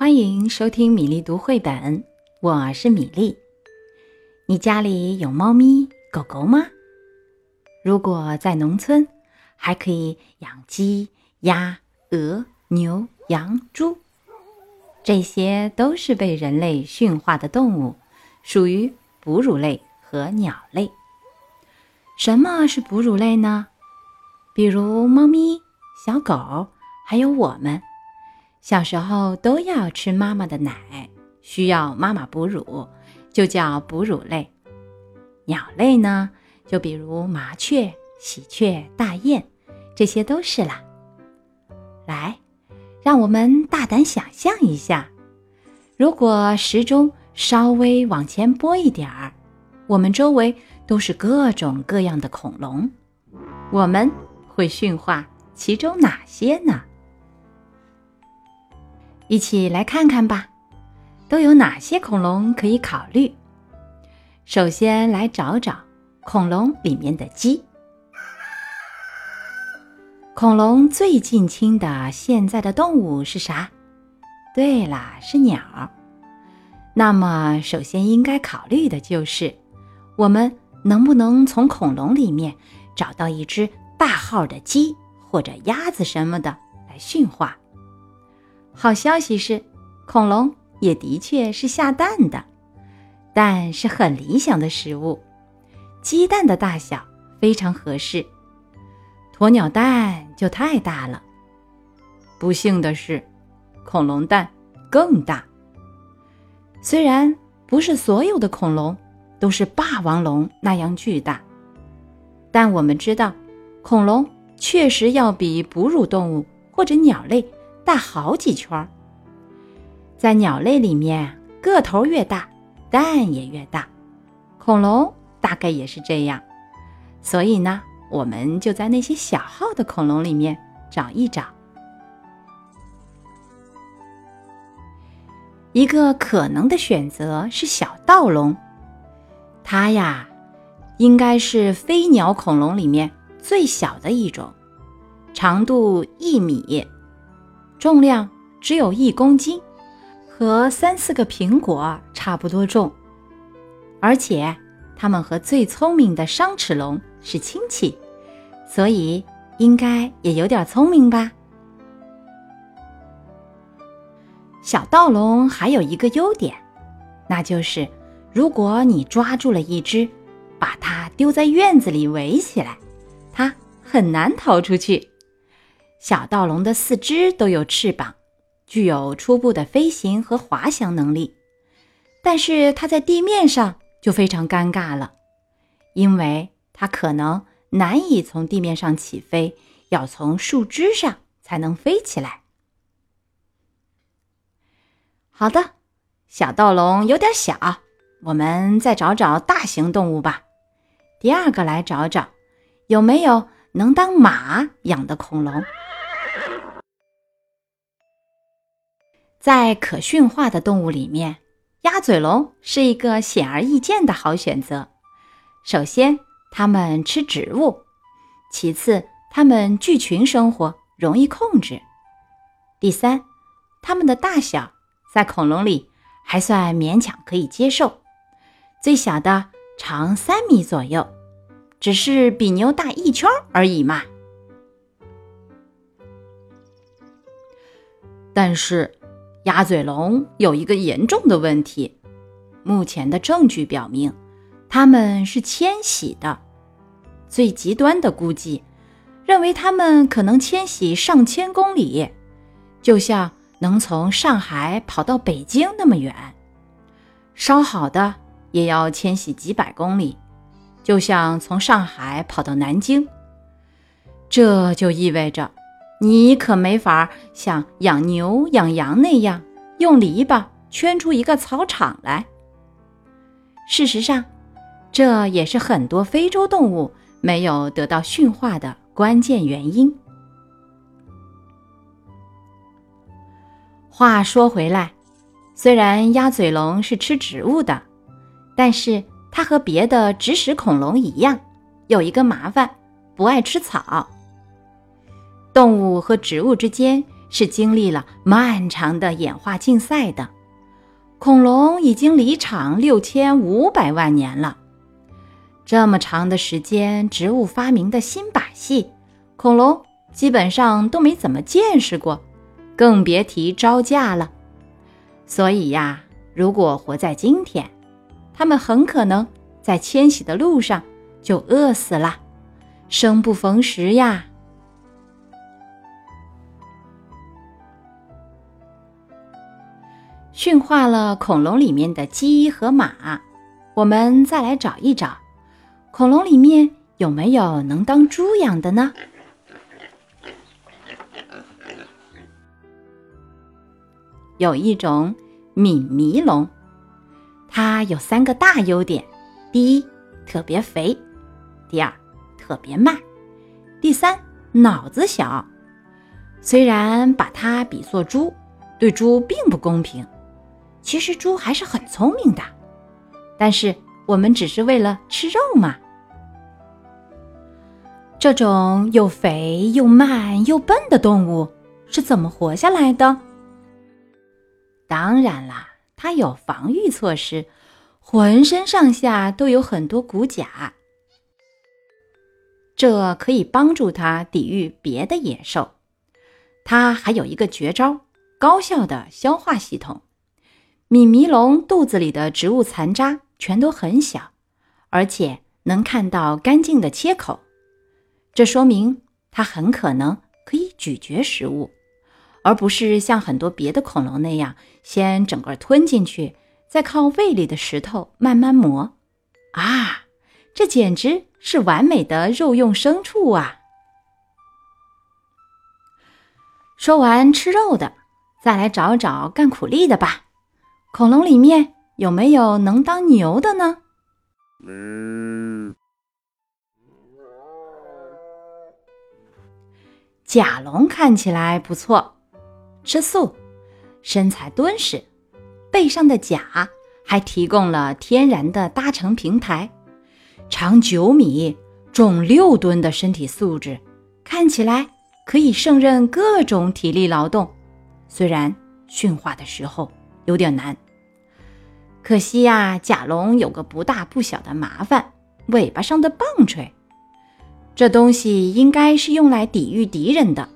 欢迎收听米粒读绘本，我是米粒。你家里有猫咪、狗狗吗？如果在农村，还可以养鸡、鸭、鹅、牛、羊、猪，这些都是被人类驯化的动物，属于哺乳类和鸟类。什么是哺乳类呢？比如猫咪、小狗，还有我们。小时候都要吃妈妈的奶，需要妈妈哺乳，就叫哺乳类。鸟类呢，就比如麻雀、喜鹊、大雁，这些都是啦。来，让我们大胆想象一下，如果时钟稍微往前拨一点儿，我们周围都是各种各样的恐龙，我们会驯化其中哪些呢？一起来看看吧，都有哪些恐龙可以考虑？首先来找找恐龙里面的鸡。恐龙最近亲的现在的动物是啥？对啦，是鸟。那么首先应该考虑的就是，我们能不能从恐龙里面找到一只大号的鸡或者鸭子什么的来驯化？好消息是，恐龙也的确是下蛋的，蛋是很理想的食物，鸡蛋的大小非常合适。鸵鸟蛋就太大了，不幸的是，恐龙蛋更大。虽然不是所有的恐龙都是霸王龙那样巨大，但我们知道，恐龙确实要比哺乳动物或者鸟类。大好几圈儿，在鸟类里面，个头越大，蛋也越大。恐龙大概也是这样，所以呢，我们就在那些小号的恐龙里面找一找。一个可能的选择是小盗龙，它呀，应该是飞鸟恐龙里面最小的一种，长度一米。重量只有一公斤，和三四个苹果差不多重，而且它们和最聪明的商齿龙是亲戚，所以应该也有点聪明吧。小盗龙还有一个优点，那就是如果你抓住了一只，把它丢在院子里围起来，它很难逃出去。小盗龙的四肢都有翅膀，具有初步的飞行和滑翔能力，但是它在地面上就非常尴尬了，因为它可能难以从地面上起飞，要从树枝上才能飞起来。好的，小盗龙有点小，我们再找找大型动物吧。第二个来找找，有没有能当马养的恐龙？在可驯化的动物里面，鸭嘴龙是一个显而易见的好选择。首先，它们吃植物；其次，它们聚群生活，容易控制；第三，它们的大小在恐龙里还算勉强可以接受，最小的长三米左右，只是比牛大一圈而已嘛。但是。鸭嘴龙有一个严重的问题，目前的证据表明，它们是迁徙的。最极端的估计，认为它们可能迁徙上千公里，就像能从上海跑到北京那么远；稍好的也要迁徙几百公里，就像从上海跑到南京。这就意味着。你可没法像养牛、养羊那样用篱笆圈出一个草场来。事实上，这也是很多非洲动物没有得到驯化的关键原因。话说回来，虽然鸭嘴龙是吃植物的，但是它和别的植食恐龙一样，有一个麻烦，不爱吃草。动物和植物之间是经历了漫长的演化竞赛的。恐龙已经离场六千五百万年了。这么长的时间，植物发明的新把戏，恐龙基本上都没怎么见识过，更别提招架了。所以呀，如果活在今天，它们很可能在迁徙的路上就饿死了，生不逢时呀。驯化了恐龙里面的鸡和马，我们再来找一找。恐龙里面有没有能当猪养的呢？有一种敏迷龙，它有三个大优点：第一，特别肥；第二，特别慢；第三，脑子小。虽然把它比作猪，对猪并不公平。其实猪还是很聪明的，但是。我们只是为了吃肉嘛？这种又肥又慢又笨的动物是怎么活下来的？当然啦，它有防御措施，浑身上下都有很多骨甲，这可以帮助它抵御别的野兽。它还有一个绝招：高效的消化系统。米迷龙肚子里的植物残渣。全都很小，而且能看到干净的切口，这说明它很可能可以咀嚼食物，而不是像很多别的恐龙那样先整个吞进去，再靠胃里的石头慢慢磨。啊，这简直是完美的肉用牲畜啊！说完吃肉的，再来找找干苦力的吧。恐龙里面。有没有能当牛的呢？甲龙看起来不错，吃素，身材敦实，背上的甲还提供了天然的搭乘平台，长九米，重六吨的身体素质，看起来可以胜任各种体力劳动。虽然驯化的时候有点难。可惜呀，甲龙有个不大不小的麻烦，尾巴上的棒槌。这东西应该是用来抵御敌人的，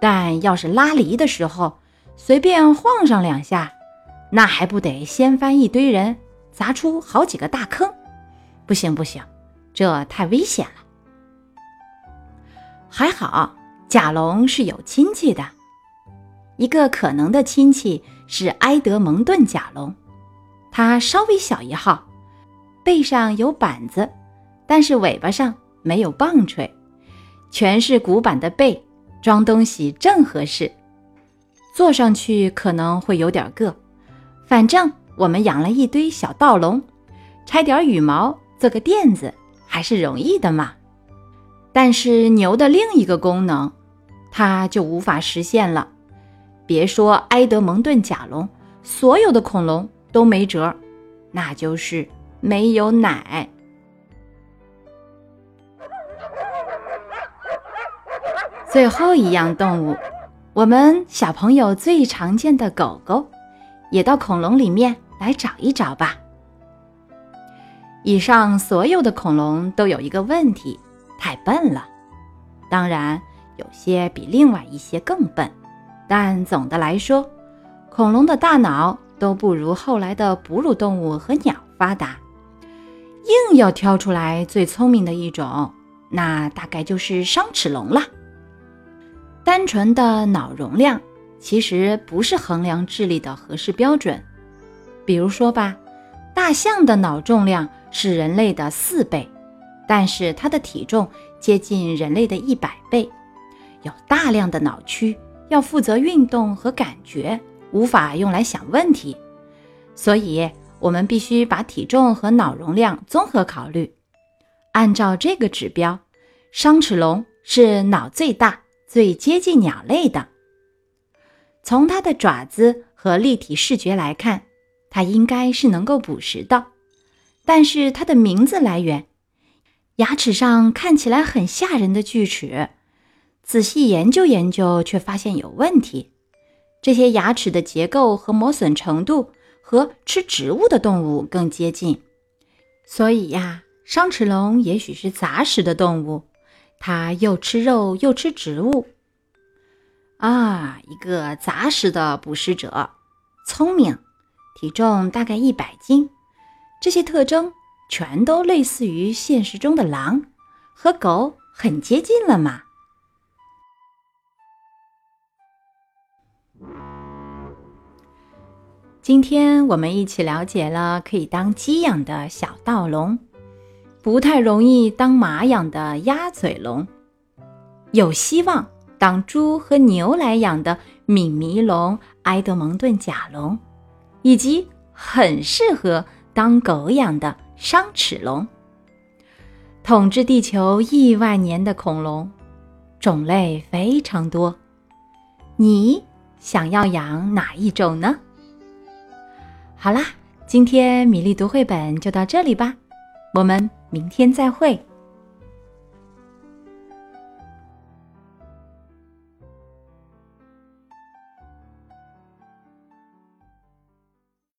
但要是拉犁的时候随便晃上两下，那还不得掀翻一堆人，砸出好几个大坑？不行不行，这太危险了。还好，甲龙是有亲戚的，一个可能的亲戚是埃德蒙顿甲龙。它稍微小一号，背上有板子，但是尾巴上没有棒槌，全是骨板的背，装东西正合适。坐上去可能会有点硌，反正我们养了一堆小盗龙，拆点羽毛做个垫子还是容易的嘛。但是牛的另一个功能，它就无法实现了。别说埃德蒙顿甲龙，所有的恐龙。都没辙，那就是没有奶。最后一样动物，我们小朋友最常见的狗狗，也到恐龙里面来找一找吧。以上所有的恐龙都有一个问题，太笨了。当然，有些比另外一些更笨，但总的来说，恐龙的大脑。都不如后来的哺乳动物和鸟发达，硬要挑出来最聪明的一种，那大概就是商齿龙了。单纯的脑容量其实不是衡量智力的合适标准。比如说吧，大象的脑重量是人类的四倍，但是它的体重接近人类的一百倍，有大量的脑区要负责运动和感觉。无法用来想问题，所以我们必须把体重和脑容量综合考虑。按照这个指标，商齿龙是脑最大、最接近鸟类的。从它的爪子和立体视觉来看，它应该是能够捕食的。但是它的名字来源，牙齿上看起来很吓人的锯齿，仔细研究研究，却发现有问题。这些牙齿的结构和磨损程度和吃植物的动物更接近，所以呀，双齿龙也许是杂食的动物，它又吃肉又吃植物。啊，一个杂食的捕食者，聪明，体重大概一百斤，这些特征全都类似于现实中的狼，和狗很接近了嘛。今天我们一起了解了可以当鸡养的小盗龙，不太容易当马养的鸭嘴龙，有希望。当猪和牛来养的敏迷龙、埃德蒙顿甲龙，以及很适合当狗养的商齿龙，统治地球亿万年的恐龙，种类非常多。你想要养哪一种呢？好啦，今天米粒读绘本就到这里吧，我们明天再会。